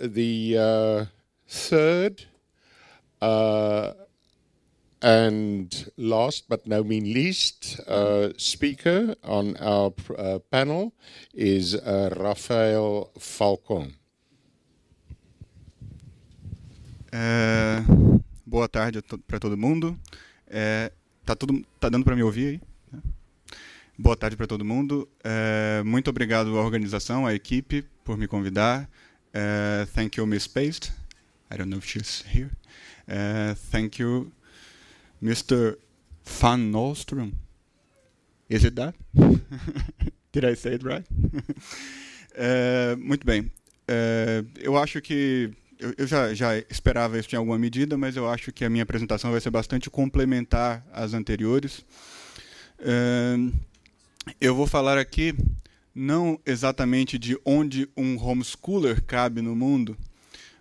the uh, third uh, and last but no mean least uh, speaker on our uh, panel is Rafael Falcon. É, boa tarde para todo mundo. É, tá, tudo, tá dando para me ouvir aí? Boa tarde para todo mundo. É, muito obrigado à organização, à equipe, por me convidar. Uh, thank you, Miss Paste. I don't know if she's here. Uh, thank you, Mr. Van Nostrum. Is it that? Did I say it right? uh, muito bem. Uh, eu acho que eu, já, já, esperava isso em alguma medida, mas eu acho que a minha apresentação vai ser bastante complementar às anteriores. Uh, eu vou falar aqui não exatamente de onde um homeschooler cabe no mundo,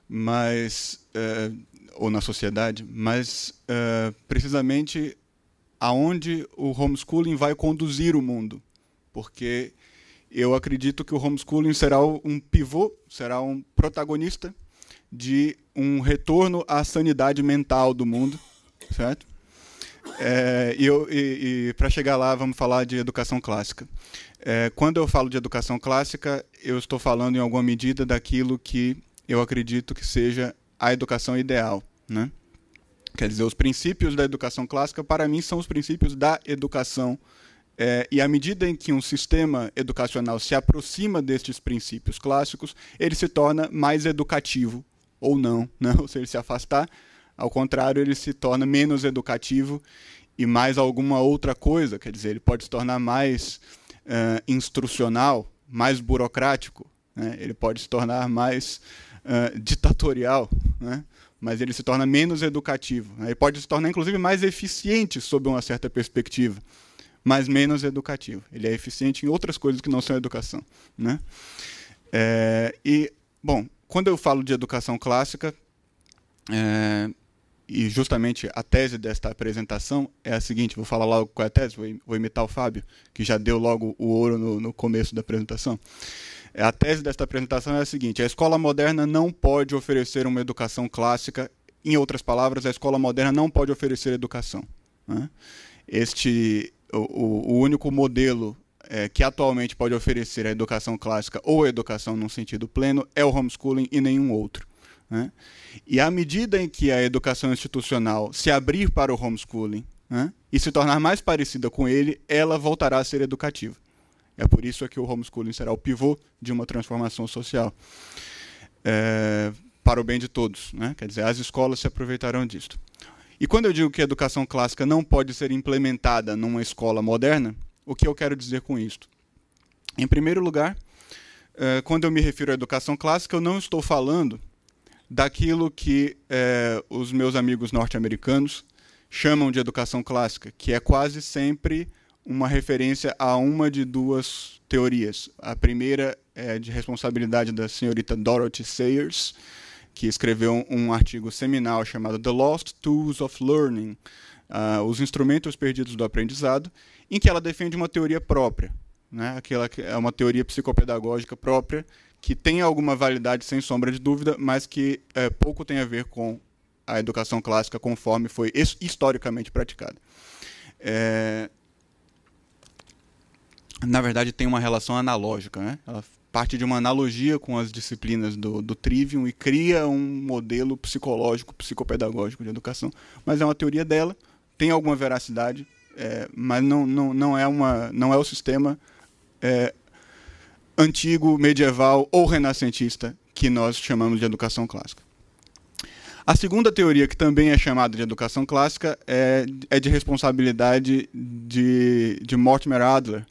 mas uh, ou na sociedade, mas uh, precisamente aonde o homeschooling vai conduzir o mundo, porque eu acredito que o homeschooling será um pivô, será um protagonista de um retorno à sanidade mental do mundo, certo? É, e, e, e para chegar lá, vamos falar de educação clássica. É, quando eu falo de educação clássica, eu estou falando em alguma medida daquilo que eu acredito que seja a educação ideal. Né? Quer dizer, os princípios da educação clássica, para mim, são os princípios da educação. É, e à medida em que um sistema educacional se aproxima destes princípios clássicos, ele se torna mais educativo ou não. Né? Ou se ele se afastar, ao contrário, ele se torna menos educativo e mais alguma outra coisa. Quer dizer, ele pode se tornar mais uh, instrucional, mais burocrático, né? ele pode se tornar mais uh, ditatorial, né? mas ele se torna menos educativo. Né? Ele pode se tornar, inclusive, mais eficiente sob uma certa perspectiva, mas menos educativo. Ele é eficiente em outras coisas que não são educação. Né? É, e, bom, quando eu falo de educação clássica, é, e justamente a tese desta apresentação é a seguinte: vou falar logo qual é a tese, vou, imitar o Fábio, que já deu logo o ouro no, no começo da apresentação. A tese desta apresentação é a seguinte: a escola moderna não pode oferecer uma educação clássica. Em outras palavras, a escola moderna não pode oferecer educação. Né? Este, o, o, único modelo é, que atualmente pode oferecer a educação clássica ou a educação num sentido pleno é o homeschooling e nenhum outro. Né? E à medida em que a educação institucional se abrir para o homeschooling né, e se tornar mais parecida com ele, ela voltará a ser educativa. É por isso que o homeschooling será o pivô de uma transformação social. É, para o bem de todos. Né? Quer dizer, as escolas se aproveitarão disso. E quando eu digo que a educação clássica não pode ser implementada numa escola moderna, o que eu quero dizer com isto? Em primeiro lugar, é, quando eu me refiro à educação clássica, eu não estou falando daquilo que é, os meus amigos norte-americanos chamam de educação clássica, que é quase sempre uma referência a uma de duas teorias. A primeira é de responsabilidade da senhorita Dorothy Sayers, que escreveu um artigo seminal chamado The Lost Tools of Learning, uh, os instrumentos perdidos do aprendizado, em que ela defende uma teoria própria, né? Aquela é uma teoria psicopedagógica própria que tem alguma validade sem sombra de dúvida, mas que é, pouco tem a ver com a educação clássica conforme foi historicamente praticada. É, na verdade, tem uma relação analógica. Né? Ela parte de uma analogia com as disciplinas do, do Trivium e cria um modelo psicológico, psicopedagógico de educação. Mas é uma teoria dela, tem alguma veracidade, é, mas não, não, não, é uma, não é o sistema é, antigo, medieval ou renascentista que nós chamamos de educação clássica. A segunda teoria, que também é chamada de educação clássica, é, é de responsabilidade de, de Mortimer Adler,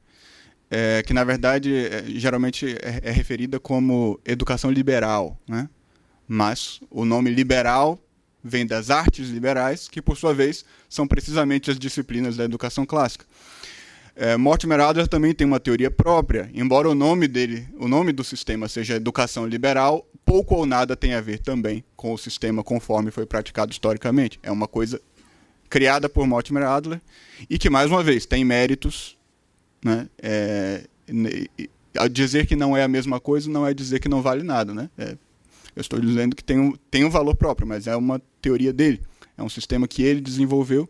é, que na verdade é, geralmente é, é, referida como educação liberal. Né? Mas o nome liberal vem das artes liberais, que por sua vez são precisamente as disciplinas da educação clássica. É, Mortimer Adler também tem uma teoria própria, embora o nome dele, o nome do sistema seja educação liberal, pouco ou nada tem a ver também com o sistema conforme foi praticado historicamente. É uma coisa criada por Mortimer Adler e que mais uma vez tem méritos, né? É, dizer que não é a mesma coisa não é dizer que não vale nada, né? É, Eu estou dizendo que tem um, tem um valor próprio, mas é uma teoria dele. É um sistema que ele desenvolveu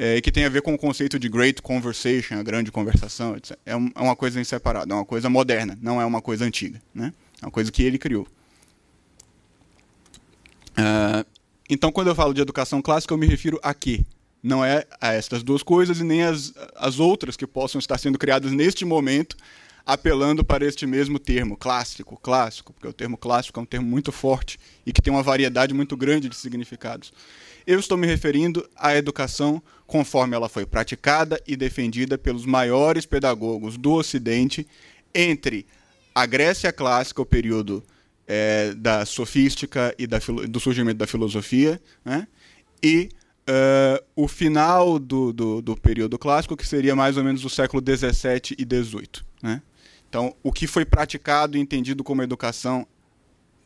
é, que tem a ver com o conceito de great conversation, a grande conversação. Etc. É, é uma coisa separado, é uma coisa moderna, não é uma coisa antiga. Né? É uma coisa que ele criou. Uh, então, quando eu falo de educação clássica, eu me refiro a quê? Não é a estas duas coisas e nem as, as outras que possam estar sendo criadas neste momento, apelando para este mesmo termo, clássico, clássico, porque o termo clássico é um termo muito forte e que tem uma variedade muito grande de significados. Eu estou me referindo à educação conforme ela foi praticada e defendida pelos maiores pedagogos do Ocidente entre a Grécia clássica, o período é, da sofística e da, do surgimento da filosofia, né? e uh, o final do, do, do, período clássico, que seria mais ou menos o século XVII e XVIII. Né? Então, o que foi praticado e entendido como educação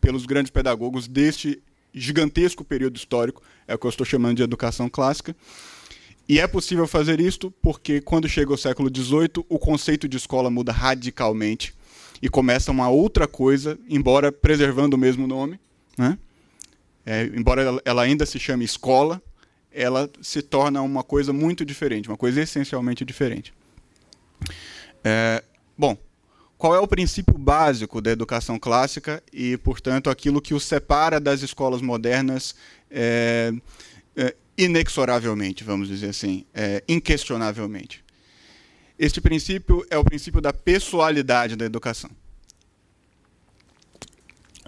pelos grandes pedagogos deste gigantesco período histórico, é o que eu estou chamando de educação clássica. E é possível fazer isto porque, quando chega o século XVIII, o conceito de escola muda radicalmente e começa uma outra coisa, embora preservando o mesmo nome. Né? É, embora ela ainda se chame escola, ela se torna uma coisa muito diferente, uma coisa essencialmente diferente. É, bom, qual é o princípio básico da educação clássica e, portanto, aquilo que o separa das escolas modernas é, é, inexoravelmente, vamos dizer assim, é, inquestionavelmente? Este princípio é o princípio da pessoalidade da educação.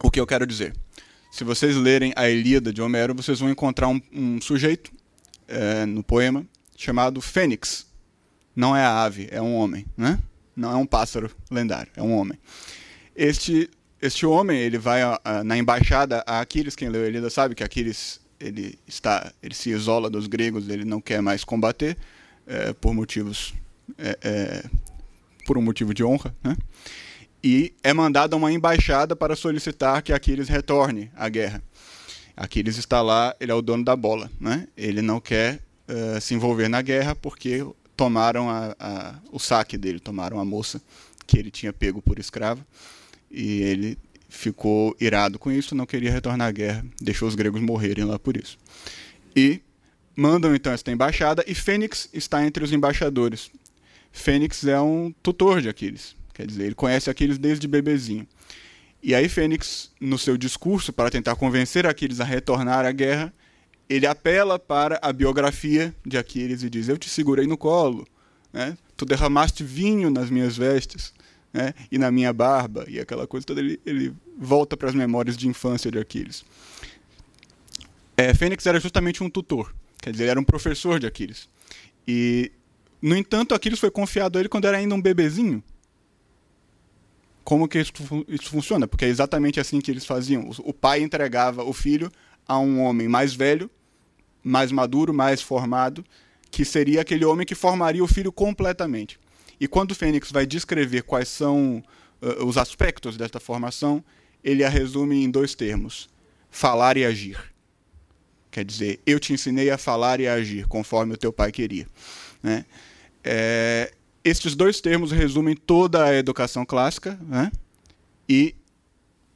O que eu quero dizer? Se vocês lerem a Ilíada de Homero, vocês vão encontrar um, um sujeito é, no poema chamado Fênix. Não é a ave, é um homem, né? Não é um pássaro lendário, é um homem. Este, este homem, ele vai a, a, na embaixada a Aquiles, quem leu a Ilíada sabe que Aquiles ele está, ele se isola dos gregos, ele não quer mais combater é, por motivos, é, é, por um motivo de honra, né? E é mandado a uma embaixada para solicitar que Aquiles retorne à guerra. Aquiles está lá, ele é o dono da bola, né? Ele não quer uh, se envolver na guerra porque tomaram a, a, o saque dele, tomaram a moça que ele tinha pego por escrava e ele ficou irado com isso, não queria retornar à guerra, deixou os gregos morrerem lá por isso. E mandam então esta embaixada e Fênix está entre os embaixadores. Fênix é um tutor de Aquiles, quer dizer, ele conhece Aquiles desde bebezinho. E aí Fênix, no seu discurso para tentar convencer Aquiles a retornar à guerra, ele apela para a biografia de Aquiles e diz: Eu te segurei no colo, né? tu derramaste vinho nas minhas vestes né? e na minha barba, e aquela coisa toda. Ele, ele volta para as memórias de infância de Aquiles. É, Fênix era justamente um tutor, quer dizer, era um professor de Aquiles. E, no entanto, Aquiles foi confiado a ele quando era ainda um bebezinho. Como que isso, isso funciona? Porque é exatamente assim que eles faziam. O pai entregava o filho a um homem mais velho, mais maduro, mais formado, que seria aquele homem que formaria o filho completamente. E quando o Fênix vai descrever quais são uh, os aspectos desta formação, ele a resume em dois termos: falar e agir. Quer dizer, eu te ensinei a falar e a agir, conforme o teu pai queria. Né? É, estes dois termos resumem toda a educação clássica né? e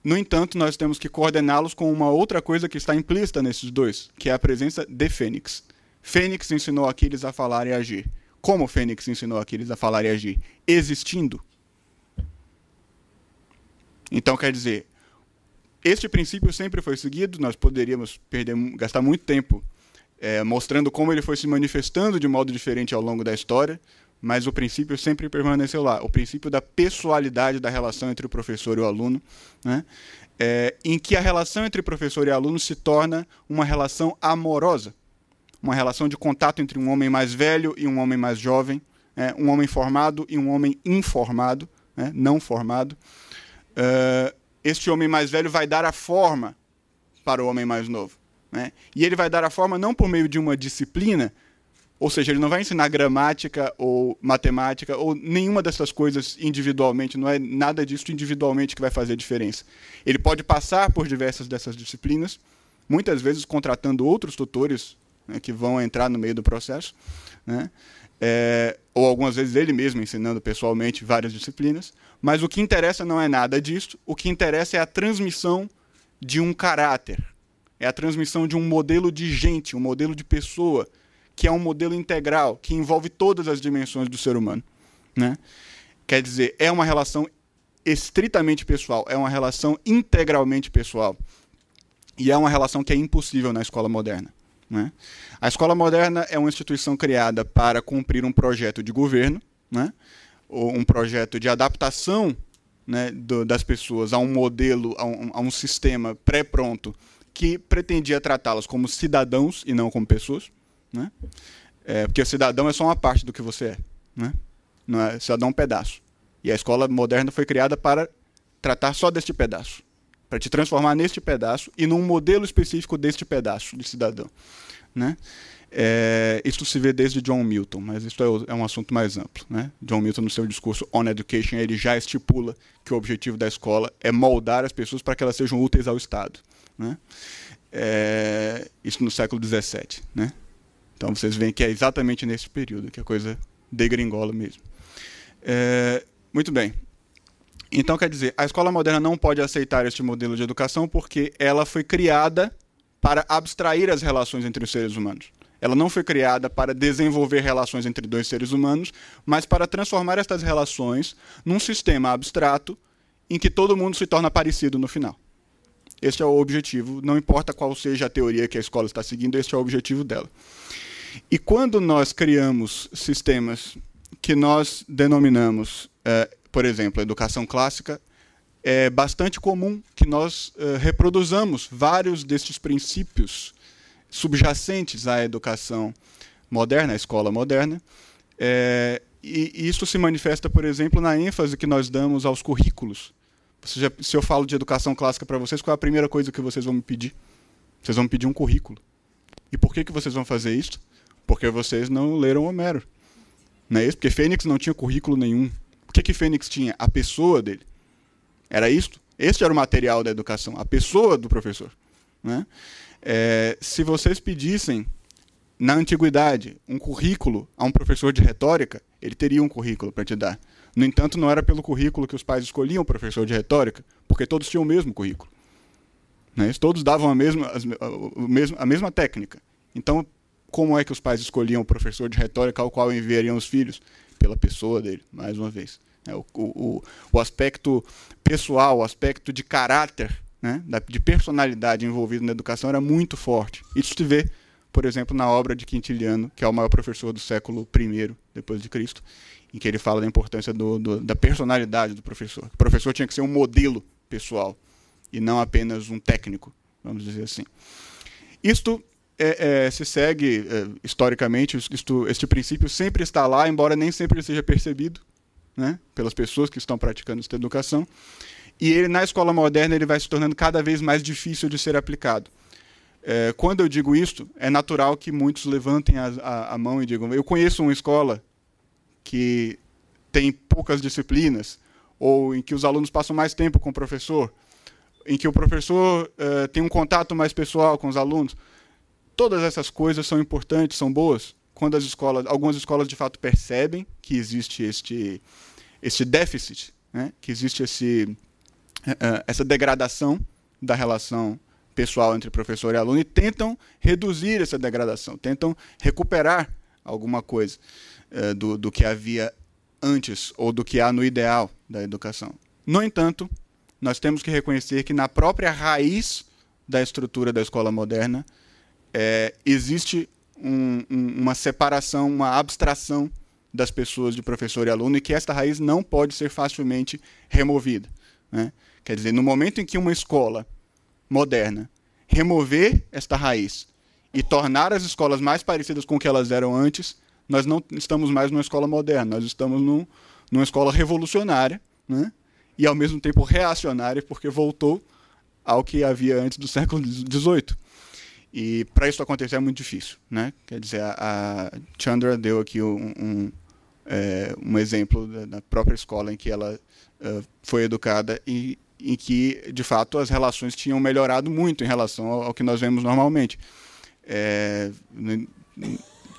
no entanto, nós temos que coordená-los com uma outra coisa que está implícita nesses dois, que é a presença de Fênix. Fênix ensinou Aquiles a falar e agir. Como Fênix ensinou Aquiles a falar e agir? Existindo. Então, quer dizer, este princípio sempre foi seguido, nós poderíamos perder, gastar muito tempo é, mostrando como ele foi se manifestando de modo diferente ao longo da história, mas o princípio sempre permaneceu lá. O princípio da pessoalidade da relação entre o professor e o aluno, né? É, em que a relação entre professor e aluno se torna uma relação amorosa, uma relação de contato entre um homem mais velho e um homem mais jovem, é, um homem formado e um homem informado, né? não formado. Uh, este homem mais velho vai dar a forma para o homem mais novo. Né? E ele vai dar a forma não por meio de uma disciplina, ou seja, ele não vai ensinar gramática ou matemática ou nenhuma dessas coisas individualmente, não é nada disso individualmente que vai fazer diferença. Ele pode passar por diversas dessas disciplinas, muitas vezes contratando outros tutores né, que vão entrar no meio do processo, né, é, ou algumas vezes ele mesmo ensinando pessoalmente várias disciplinas, mas o que interessa não é nada disso, o que interessa é a transmissão de um caráter, é a transmissão de um modelo de gente, um modelo de pessoa, que é um modelo integral, que envolve todas as dimensões do ser humano. Né? Quer dizer, é uma relação estritamente pessoal, é uma relação integralmente pessoal. E é uma relação que é impossível na escola moderna. Né? A escola moderna é uma instituição criada para cumprir um projeto de governo, né? ou um projeto de adaptação né, do, das pessoas a um modelo, a um, a um sistema pré-pronto que pretendia tratá-las como cidadãos e não como pessoas. Né? É, porque cidadão é só uma parte do que você é. Né? Não é cidadão é um pedaço. E a escola moderna foi criada para tratar só deste pedaço. Para te transformar neste pedaço e num modelo específico deste pedaço de cidadão. Né? É, isso se vê desde John Milton, mas isso é, é, um assunto mais amplo. Né? John Milton, no seu discurso On Education, ele já estipula que o objetivo da escola é moldar as pessoas para que elas sejam úteis ao Estado. Né? É, isso no século XVII. Né? Então vocês veem que é exatamente nesse período que a coisa degringola mesmo. É, muito bem. Então, quer dizer, a escola moderna não pode aceitar este modelo de educação porque ela foi criada para abstrair as relações entre os seres humanos. Ela não foi criada para desenvolver relações entre dois seres humanos, mas para transformar estas relações num sistema abstrato em que todo mundo se torna parecido no final. Este é o objetivo, não importa qual seja a teoria que a escola está seguindo, este é o objetivo dela. E quando nós criamos sistemas que nós denominamos, é, por exemplo, educação clássica, é bastante comum que nós é, reproduzamos vários destes princípios subjacentes à educação moderna, à escola moderna. É, e isso se manifesta, por exemplo, na ênfase que nós damos aos currículos já, se eu falo de educação clássica para vocês, qual é a primeira coisa que vocês vão me pedir? Vocês vão me pedir um currículo. E por que, que vocês vão fazer isso? Porque vocês não leram Homero. Não é isso? Porque Fênix não tinha currículo nenhum. O que, que Fênix tinha? A pessoa dele. Era isto? Este era o material da educação, a pessoa do professor. Né? É, se vocês pedissem, na antiguidade, um currículo a um professor de retórica, ele teria um currículo para te dar. No entanto, não era pelo currículo que os pais escolhiam o professor de retórica, porque todos tinham o mesmo currículo. Né? Todos davam a mesma, a, mesma técnica. Então, como é que os pais escolhiam o professor de retórica ao qual enviariam os filhos? Pela pessoa dele, mais uma vez. É, o, o, o aspecto pessoal, o aspecto de caráter, né? de personalidade envolvido na educação era muito forte. Isso se vê, por exemplo, na obra de Quintiliano, que é o maior professor do século I depois de Cristo, em que ele fala da importância do, do, da personalidade do professor. O professor tinha que ser um modelo pessoal e não apenas um técnico, vamos dizer assim. Isto é, é, se segue é, historicamente, isto, este princípio sempre está lá, embora nem sempre seja percebido né, pelas pessoas que estão praticando esta educação. E ele, na escola moderna, ele vai se tornando cada vez mais difícil de ser aplicado. É, quando eu digo isto, é natural que muitos levantem a, a, a mão e digam: Eu conheço uma escola que tem poucas disciplinas, ou em que os alunos passam mais tempo com o professor, em que o professor uh, tem um contato mais pessoal com os alunos. Todas essas coisas são importantes, são boas, quando as escolas, algumas escolas de fato percebem que existe este, este déficit, né? que existe esse, uh, essa degradação da relação pessoal entre professor e aluno e tentam reduzir essa degradação, tentam recuperar alguma coisa. Eh, do, do que havia antes ou do que há no ideal da educação. No entanto, nós temos que reconhecer que na própria raiz da estrutura da escola moderna é, existe um, um, uma separação, uma abstração das pessoas de professor e aluno e que esta raiz não pode ser facilmente removida. Né? Quer dizer, no momento em que uma escola moderna remover esta raiz e tornar as escolas mais parecidas com o que elas eram antes, nós não estamos mais numa escola moderna, nós estamos num, numa escola revolucionária, né? e ao mesmo tempo reacionária, porque voltou ao que havia antes do século XVIII. E para isso acontecer é muito difícil. Né? Quer dizer, a, a Chandra deu aqui um, um, é, um exemplo da, da, própria escola em que ela uh, foi educada e em que, de fato, as relações tinham melhorado muito em relação ao, ao que nós vemos normalmente. É,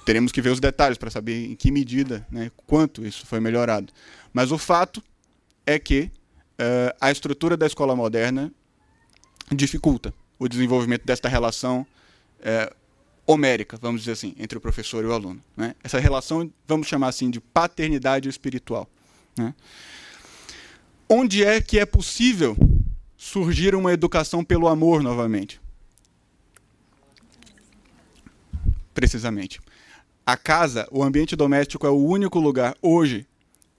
teremos que ver os detalhes para saber em que medida, né, quanto isso foi melhorado. Mas o fato é que uh, a estrutura da escola moderna dificulta o desenvolvimento desta relação é, homérica, vamos dizer assim, entre o professor e o aluno. Né? Essa relação, vamos chamar assim, de paternidade espiritual. Né? Onde é que é possível surgir uma educação pelo amor novamente? Precisamente. A casa, o ambiente doméstico, é o único lugar hoje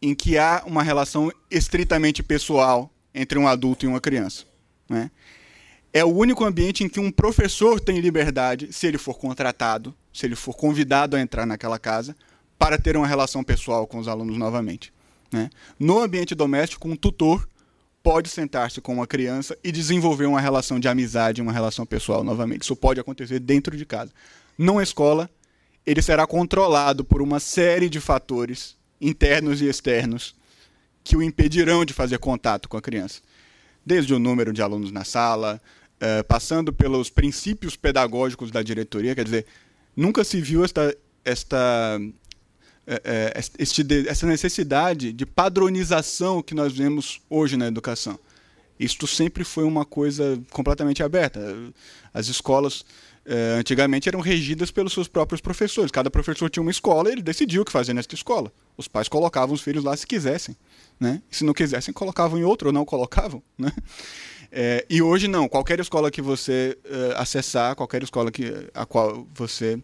em que há uma relação estritamente pessoal entre um adulto e uma criança. Né? É o único ambiente em que um professor tem liberdade, se ele for contratado, se ele for convidado a entrar naquela casa, para ter uma relação pessoal com os alunos novamente. Né? No ambiente doméstico, um tutor pode sentar-se com uma criança e desenvolver uma relação de amizade, uma relação pessoal novamente. Isso pode acontecer dentro de casa. Numa escola, ele será controlado por uma série de fatores internos e externos que o impedirão de fazer contato com a criança. Desde o número de alunos na sala, uh, passando pelos princípios pedagógicos da diretoria, quer dizer, nunca se viu esta, esta, uh, este, essa necessidade de padronização que nós vemos hoje na educação. Isto sempre foi uma coisa completamente aberta. As escolas uh, antigamente eram regidas pelos seus próprios professores. Cada professor tinha uma escola e ele decidiu o que fazer nesta escola. Os pais colocavam os filhos lá se quisessem. Né? Se não quisessem, colocavam em outro ou não colocavam. Né? É, e hoje não, qualquer escola que você uh, acessar, qualquer escola que, a qual você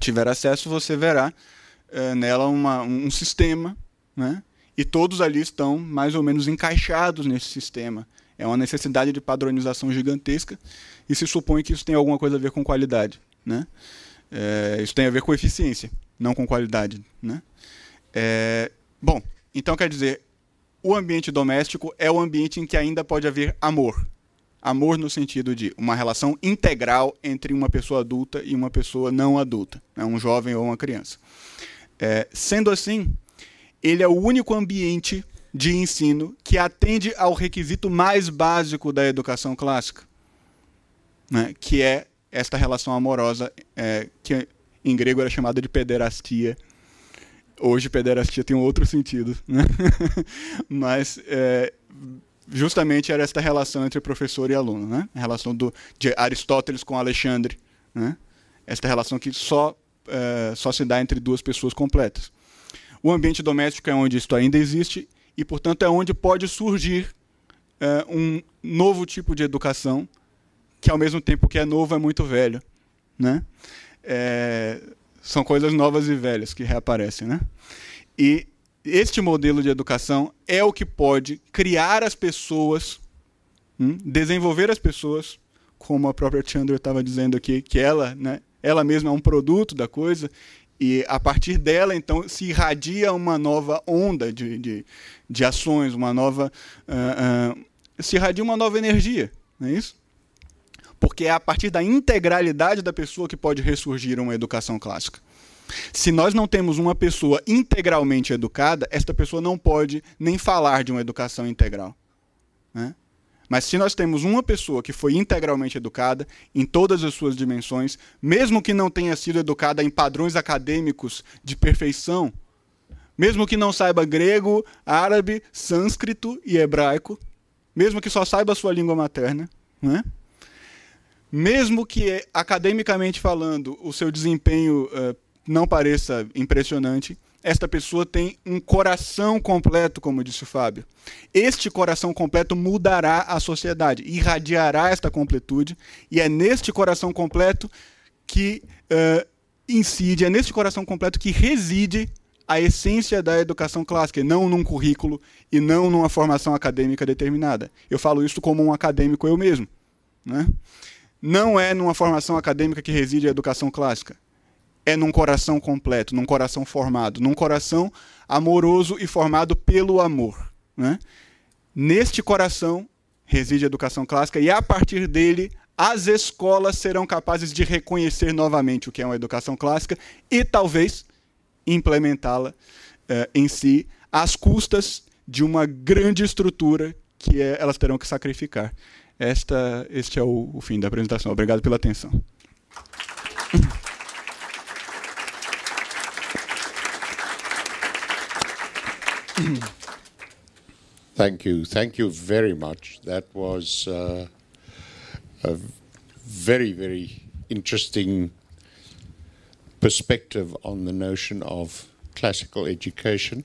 tiver acesso, você verá uh, nela uma, um sistema, né? e todos ali estão mais ou menos encaixados nesse sistema. É uma necessidade de padronização gigantesca e se supõe que isso tem alguma coisa a ver com qualidade. Né? É, isso tem a ver com eficiência, não com qualidade. Né? É, bom, então quer dizer, o ambiente doméstico é o ambiente em que ainda pode haver amor. Amor no sentido de uma relação integral entre uma pessoa adulta e uma pessoa não adulta, né? um jovem ou uma criança. É, sendo assim, ele é o único ambiente de ensino que atende ao requisito mais básico da educação clássica, né? que é esta relação amorosa, é, que em grego era chamada de pederastia, Hoje pederastia tem um outro sentido, né? Mas é, justamente era esta relação entre professor e aluno, né? A relação do, de Aristóteles com Alexandre, né? Esta relação que só, é, só se dá entre duas pessoas completas. O ambiente doméstico é onde isto ainda existe e, portanto, é onde pode surgir é, um novo tipo de educação que, ao mesmo tempo que é novo, é muito velho, né? É, são coisas novas e velhas que reaparecem, né? E este modelo de educação é o que pode criar as pessoas, hum, desenvolver as pessoas, como a própria Chandra estava dizendo aqui, que ela, né, ela mesma é um produto da coisa, e a partir dela, então, se irradia uma nova onda de, de, de ações, uma nova. Uh, uh, se irradia uma nova energia, não é isso? porque é a partir da integralidade da pessoa que pode ressurgir uma educação clássica. Se nós não temos uma pessoa integralmente educada, esta pessoa não pode nem falar de uma educação integral. Né? Mas se nós temos uma pessoa que foi integralmente educada em todas as suas dimensões, mesmo que não tenha sido educada em padrões acadêmicos de perfeição, mesmo que não saiba grego, árabe, sânscrito e hebraico, mesmo que só saiba a sua língua materna, né? mesmo que academicamente falando o seu desempenho uh, não pareça impressionante, esta pessoa tem um coração completo, como disse o Fábio. Este coração completo mudará a sociedade, irradiará esta completude, e é neste coração completo que uh, incide, é neste coração completo que reside a essência da educação clássica, e não num currículo e não numa formação acadêmica determinada. Eu falo isso como um acadêmico eu mesmo. Né? não é numa formação acadêmica que reside a educação clássica. É num coração completo, num coração formado, num coração amoroso e formado pelo amor. Né? Neste coração reside a educação clássica e a partir dele as escolas serão capazes de reconhecer novamente o que é uma educação clássica e talvez implementá-la eh, em si às custas de uma grande estrutura que é, elas terão que sacrificar. Esta, este é o, o fim da apresentação. Obrigado pela atenção. Thank you. Thank you very much. That was uh, a very, very interesting perspective on the notion of classical education.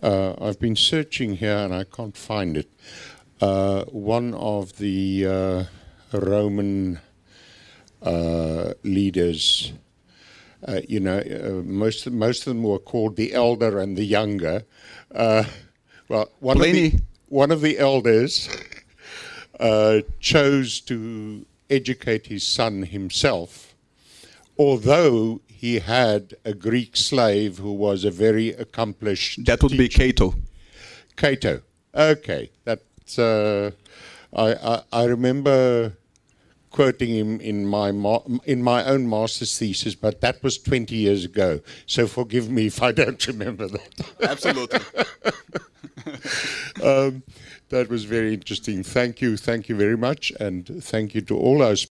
Uh, I've been searching here and I can't find it. Uh, one of the uh, Roman uh, leaders, uh, you know, most most of them were called the elder and the younger. Well, one of the, one of the elders uh, chose to educate his son himself, although he had a Greek slave who was a very accomplished. That would be Cato. Cato. Okay, that's. Uh, I, I I remember quoting him in my ma- in my own master's thesis, but that was twenty years ago. So forgive me if I don't remember that. Absolutely. um, that was very interesting. Thank you, thank you very much, and thank you to all our